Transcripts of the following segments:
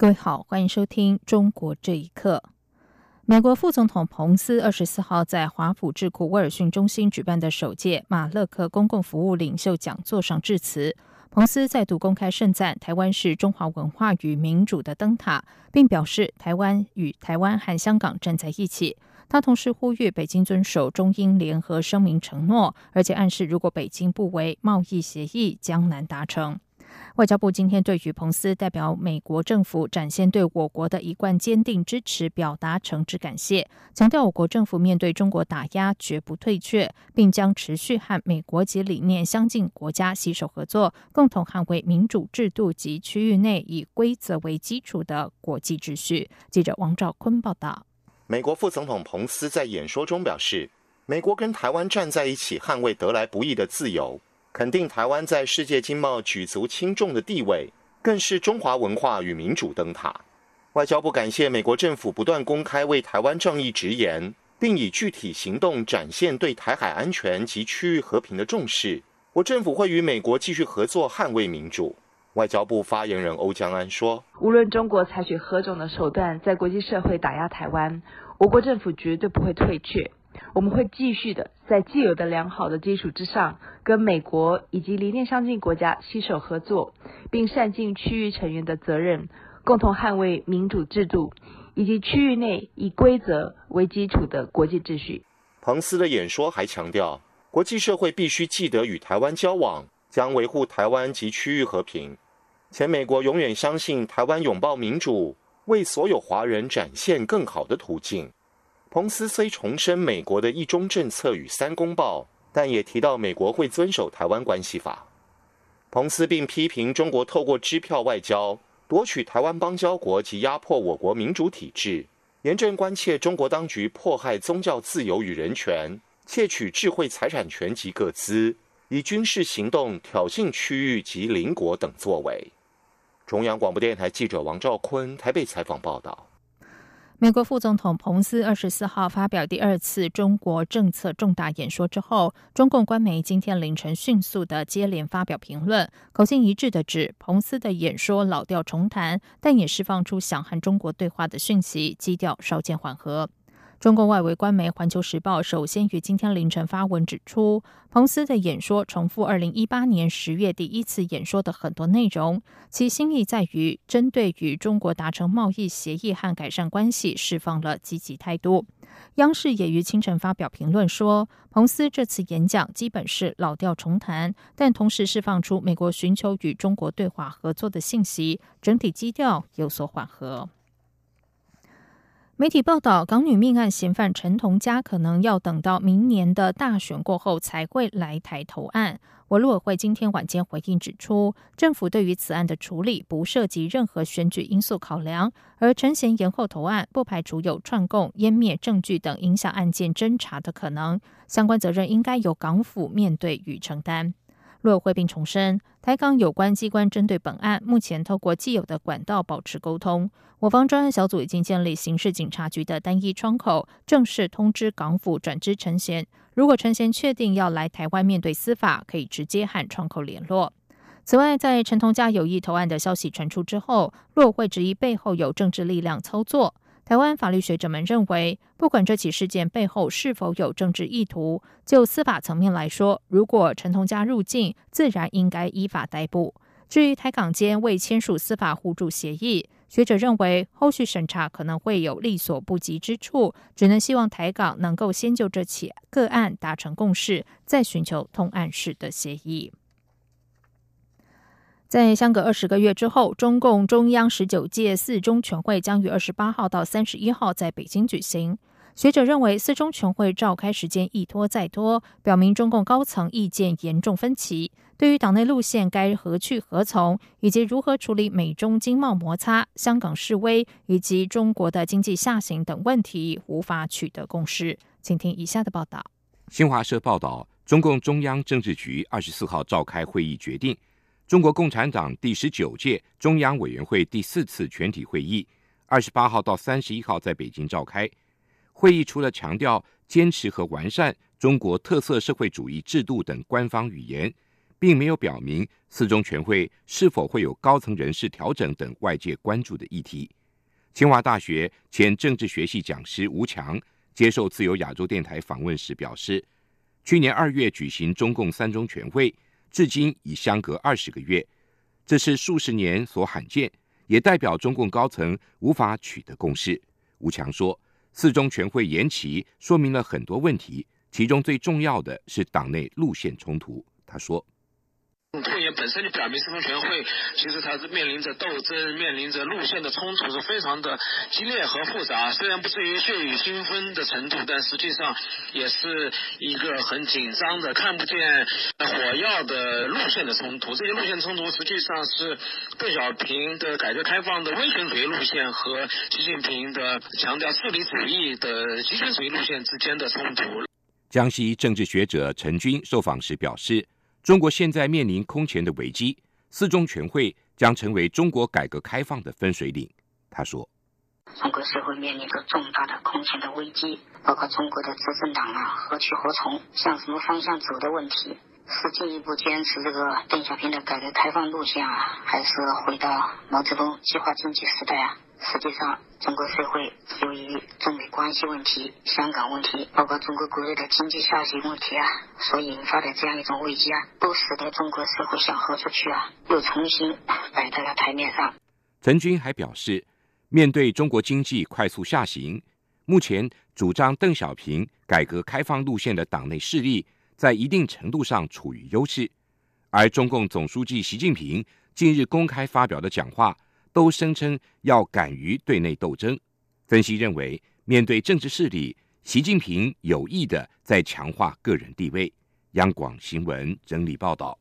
各位好，欢迎收听《中国这一刻》。美国副总统彭斯二十四号在华府智库威尔逊中心举办的首届马勒克公共服务领袖讲座上致辞。彭斯再度公开盛赞台湾是中华文化与民主的灯塔，并表示台湾与台湾和香港站在一起。他同时呼吁北京遵守中英联合声明承诺，而且暗示如果北京不为，贸易协议将难达成。外交部今天对于彭斯代表美国政府展现对我国的一贯坚定支持表达诚挚感谢，强调我国政府面对中国打压绝不退却，并将持续和美国及理念相近国家携手合作，共同捍卫民主制度及区域内以规则为基础的国际秩序。记者王兆坤报道。美国副总统彭斯在演说中表示，美国跟台湾站在一起，捍卫得来不易的自由。肯定台湾在世界经贸举足轻重的地位，更是中华文化与民主灯塔。外交部感谢美国政府不断公开为台湾正义直言，并以具体行动展现对台海安全及区域和平的重视。我政府会与美国继续合作，捍卫民主。外交部发言人欧江安说：“无论中国采取何种的手段，在国际社会打压台湾，我国政府绝对不会退却。”我们会继续的在既有的良好的基础之上，跟美国以及理念相近国家携手合作，并善尽区域成员的责任，共同捍卫民主制度以及区域内以规则为基础的国际秩序。彭斯的演说还强调，国际社会必须记得与台湾交往，将维护台湾及区域和平。且美国永远相信台湾拥抱民主，为所有华人展现更好的途径。彭斯虽重申美国的一中政策与三公报，但也提到美国会遵守台湾关系法。彭斯并批评中国透过支票外交夺取台湾邦交国及压迫我国民主体制，严正关切中国当局迫害宗教自由与人权，窃取智慧财产权及各资，以军事行动挑衅区域及邻国等作为。中央广播电台记者王兆坤台北采访报道。美国副总统彭斯二十四号发表第二次中国政策重大演说之后，中共官媒今天凌晨迅速的接连发表评论，口径一致的指彭斯的演说老调重弹，但也释放出想和中国对话的讯息，基调稍见缓和。中共外围官媒《环球时报》首先于今天凌晨发文指出，彭斯的演说重复二零一八年十月第一次演说的很多内容，其心意在于针对与中国达成贸易协议和改善关系，释放了积极态度。央视也于清晨发表评论说，彭斯这次演讲基本是老调重弹，但同时释放出美国寻求与中国对话合作的信息，整体基调有所缓和。媒体报道，港女命案嫌犯陈同佳可能要等到明年的大选过后才会来台投案。我陆委会今天晚间回应指出，政府对于此案的处理不涉及任何选举因素考量，而陈贤延后投案，不排除有串供、湮灭证据等影响案件侦查的可能，相关责任应该由港府面对与承担。陆委会并重申，台港有关机关针对本案，目前透过既有的管道保持沟通。我方专案小组已经建立刑事警察局的单一窗口，正式通知港府转知陈贤。如果陈贤确定要来台湾面对司法，可以直接和窗口联络。此外，在陈同佳有意投案的消息传出之后，陆委会质疑背后有政治力量操作。台湾法律学者们认为，不管这起事件背后是否有政治意图，就司法层面来说，如果陈同佳入境，自然应该依法逮捕。至于台港间未签署司法互助协议，学者认为后续审查可能会有力所不及之处，只能希望台港能够先就这起个案达成共识，再寻求通案式的协议。在相隔二十个月之后，中共中央十九届四中全会将于二十八号到三十一号在北京举行。学者认为，四中全会召开时间一拖再拖，表明中共高层意见严重分歧，对于党内路线该何去何从，以及如何处理美中经贸摩擦、香港示威以及中国的经济下行等问题，无法取得共识。请听以下的报道。新华社报道，中共中央政治局二十四号召开会议，决定中国共产党第十九届中央委员会第四次全体会议二十八号到三十一号在北京召开。会议除了强调坚持和完善中国特色社会主义制度等官方语言，并没有表明四中全会是否会有高层人事调整等外界关注的议题。清华大学前政治学系讲师吴强。接受自由亚洲电台访问时表示，去年二月举行中共三中全会，至今已相隔二十个月，这是数十年所罕见，也代表中共高层无法取得共识。吴强说，四中全会延期说明了很多问题，其中最重要的是党内路线冲突。他说。拖延本身就表明，四中全会其实它是面临着斗争，面临着路线的冲突，是非常的激烈和复杂。虽然不至于血雨腥风的程度，但实际上也是一个很紧张的、看不见火药的路线的冲突。这些路线冲突实际上是邓小平的改革开放的威权主义路线和习近平的强调势力主义的极权主义路线之间的冲突。江西政治学者陈军受访时表示。中国现在面临空前的危机，四中全会将成为中国改革开放的分水岭。他说：“中国社会面临着重大的空前的危机，包括中国的执政党啊何去何从、向什么方向走的问题，是进一步坚持这个邓小平的改革开放路线啊，还是回到毛泽东计划经济时代啊？”实际上，中国社会由于中美关系问题、香港问题，包括中国国内的经济下行问题啊，所引发的这样一种危机啊，都使得中国社会想豁出去啊，又重新摆在了台面上。陈军还表示，面对中国经济快速下行，目前主张邓小平改革开放路线的党内势力，在一定程度上处于优势，而中共总书记习近平近日公开发表的讲话。都声称要敢于对内斗争。分析认为，面对政治势力，习近平有意的在强化个人地位。央广新闻整理报道：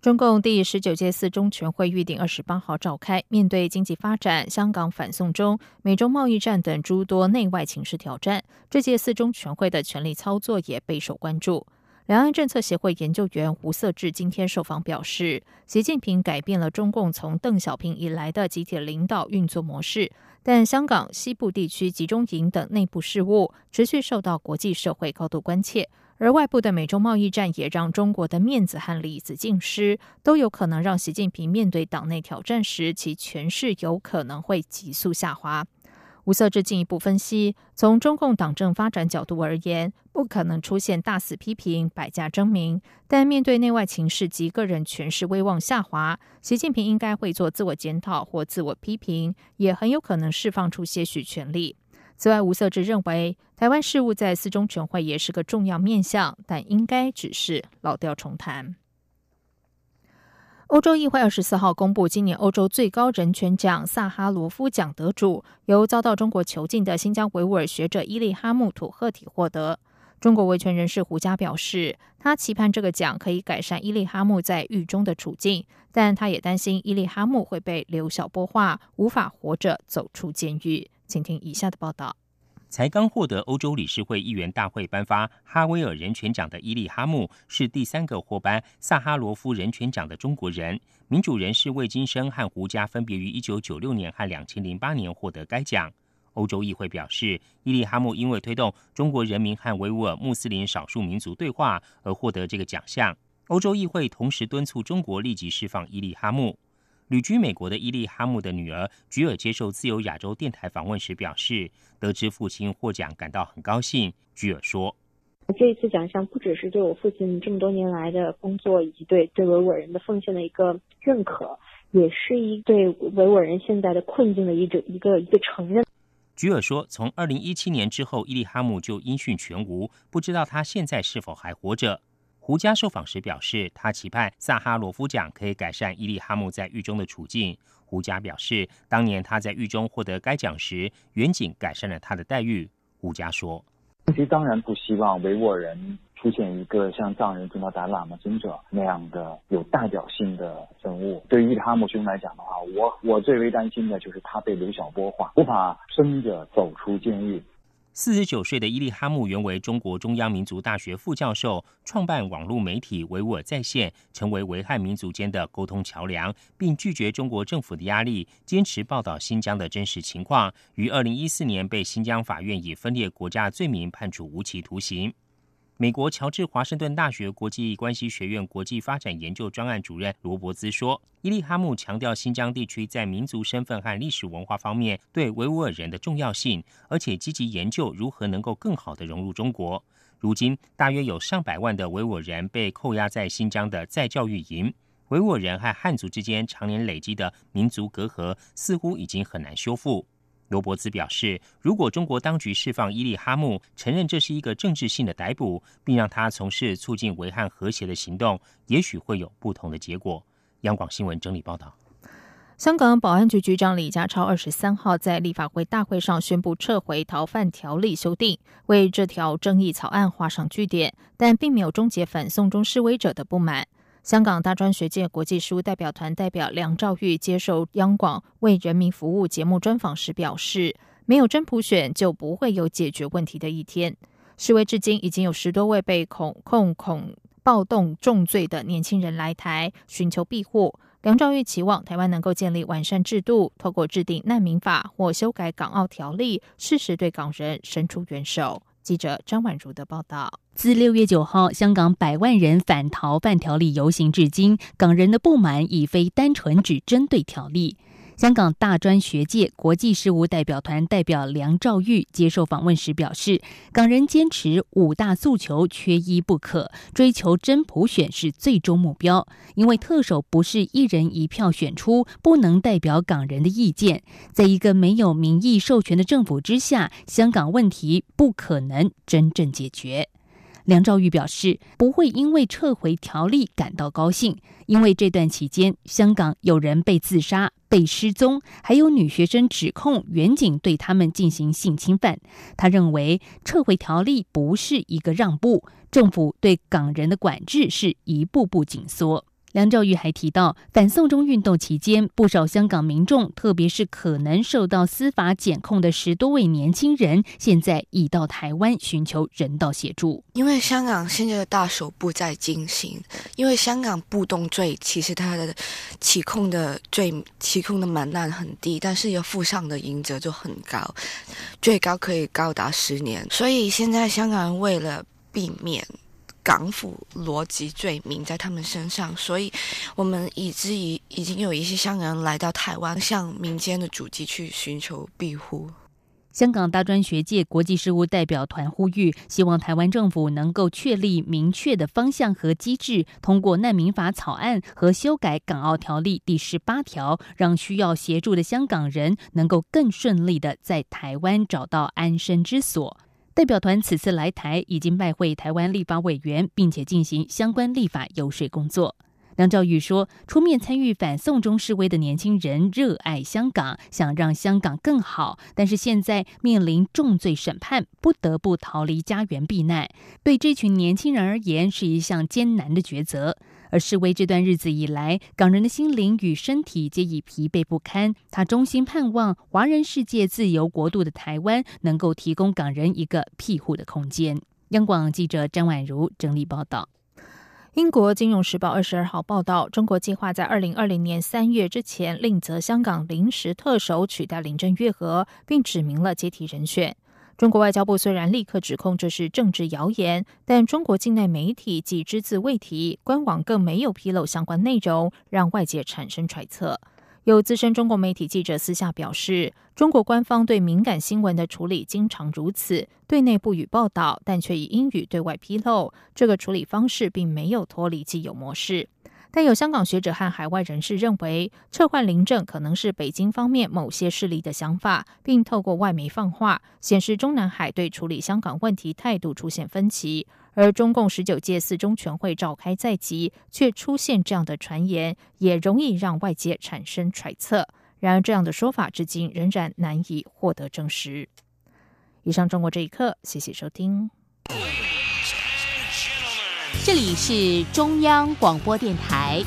中共第十九届四中全会预定二十八号召开。面对经济发展、香港反送中、美中贸易战等诸多内外情势挑战，这届四中全会的权力操作也备受关注。两岸政策协会研究员吴色志今天受访表示，习近平改变了中共从邓小平以来的集体领导运作模式，但香港西部地区集中营等内部事务持续受到国际社会高度关切，而外部的美中贸易战也让中国的面子和里子尽失，都有可能让习近平面对党内挑战时，其权势有可能会急速下滑。吴色志进一步分析，从中共党政发展角度而言，不可能出现大肆批评、百家争鸣。但面对内外情势及个人权势威望下滑，习近平应该会做自我检讨或自我批评，也很有可能释放出些许权力。此外，吴色志认为，台湾事务在四中全会也是个重要面向，但应该只是老调重弹。欧洲议会二十四号公布今年欧洲最高人权奖萨哈罗夫奖得主，由遭到中国囚禁的新疆维吾尔学者伊利哈木土赫体获得。中国维权人士胡佳表示，他期盼这个奖可以改善伊利哈木在狱中的处境，但他也担心伊利哈木会被刘晓波化，无法活着走出监狱。请听以下的报道。才刚获得欧洲理事会议员大会颁发哈维尔人权奖的伊利哈木，是第三个获颁萨哈罗夫人权奖的中国人。民主人士魏金生和胡佳分别于一九九六年和两千零八年获得该奖。欧洲议会表示，伊利哈木因为推动中国人民和维吾尔穆斯林少数民族对话而获得这个奖项。欧洲议会同时敦促中国立即释放伊利哈木。旅居美国的伊利哈姆的女儿菊尔接受自由亚洲电台访问时表示，得知父亲获奖感到很高兴。菊尔说：“这一次奖项不只是对我父亲这么多年来的工作以及对对维吾尔人的奉献的一个认可，也是一对维吾尔人现在的困境的一种一个一个承认。”菊尔说：“从二零一七年之后，伊利哈姆就音讯全无，不知道他现在是否还活着。”胡佳受访时表示，他期盼萨哈罗夫奖可以改善伊利哈木在狱中的处境。胡佳表示，当年他在狱中获得该奖时，远景改善了他的待遇。胡佳说：“中局当然不希望维吾尔人出现一个像藏人宗达达喇嘛尊者那样的有代表性的人物。对于伊哈木兄来讲的话，我我最为担心的就是他被刘晓波化，无法生着走出监狱。”四十九岁的伊利哈木原为中国中央民族大学副教授，创办网络媒体维吾尔在线，成为维汉民族间的沟通桥梁，并拒绝中国政府的压力，坚持报道新疆的真实情况。于二零一四年被新疆法院以分裂国家罪名判处无期徒刑。美国乔治华盛顿大学国际关系学院国际发展研究专案主任罗伯兹说：“伊利哈木强调新疆地区在民族身份和历史文化方面对维吾尔人的重要性，而且积极研究如何能够更好的融入中国。如今，大约有上百万的维吾尔人被扣押在新疆的再教育营。维吾尔人和汉族之间常年累积的民族隔阂似乎已经很难修复。”罗伯兹表示，如果中国当局释放伊利哈木，承认这是一个政治性的逮捕，并让他从事促进维汉和谐的行动，也许会有不同的结果。央广新闻整理报道：香港保安局局长李家超二十三号在立法会大会上宣布撤回逃犯条例修订，为这条争议草案画上句点，但并没有终结反送中示威者的不满。香港大专学界国际书代表团代表梁兆玉接受央广为人民服务节目专访时表示：“没有真普选，就不会有解决问题的一天。”示威至今已经有十多位被恐控恐暴动重罪的年轻人来台寻求庇护。梁兆玉期望台湾能够建立完善制度，透过制定难民法或修改港澳条例，适时对港人伸出援手。记者张婉如的报道。自六月九号香港百万人反逃犯条例游行至今，港人的不满已非单纯只针对条例。香港大专学界国际事务代表团代表梁兆玉接受访问时表示，港人坚持五大诉求缺一不可，追求真普选是最终目标。因为特首不是一人一票选出，不能代表港人的意见。在一个没有民意授权的政府之下，香港问题不可能真正解决。梁兆玉表示，不会因为撤回条例感到高兴，因为这段期间，香港有人被自杀、被失踪，还有女学生指控远景对他们进行性侵犯。他认为，撤回条例不是一个让步，政府对港人的管制是一步步紧缩。梁兆玉还提到，反送中运动期间，不少香港民众，特别是可能受到司法检控的十多位年轻人，现在已到台湾寻求人道协助。因为香港现在的大手不在进行，因为香港不动罪其实它的起控的罪起控的门槛很低，但是要负上的刑责就很高，最高可以高达十年。所以现在香港人为了避免。港府逻辑罪名在他们身上，所以我们以至于已经有一些香港人来到台湾，向民间的主机去寻求庇护。香港大专学界国际事务代表团呼吁，希望台湾政府能够确立明确的方向和机制，通过难民法草案和修改港澳条例第十八条，让需要协助的香港人能够更顺利的在台湾找到安身之所。代表团此次来台，已经拜会台湾立法委员，并且进行相关立法游说工作。梁兆宇说：“出面参与反送中示威的年轻人热爱香港，想让香港更好，但是现在面临重罪审判，不得不逃离家园避难。对这群年轻人而言，是一项艰难的抉择。”而示威这段日子以来，港人的心灵与身体皆已疲惫不堪。他衷心盼望华人世界自由国度的台湾能够提供港人一个庇护的空间。央广记者张婉如整理报道。英国金融时报二十二号报道，中国计划在二零二零年三月之前另择香港临时特首取代林郑月娥，并指明了接替人选。中国外交部虽然立刻指控这是政治谣言，但中国境内媒体既只字未提，官网更没有披露相关内容，让外界产生揣测。有资深中国媒体记者私下表示，中国官方对敏感新闻的处理经常如此，对内不予报道，但却以英语对外披露。这个处理方式并没有脱离既有模式。但有香港学者和海外人士认为，撤换林政可能是北京方面某些势力的想法，并透过外媒放话，显示中南海对处理香港问题态度出现分歧。而中共十九届四中全会召开在即，却出现这样的传言，也容易让外界产生揣测。然而，这样的说法至今仍然难以获得证实。以上中国这一刻，谢谢收听。这里是中央广播电台。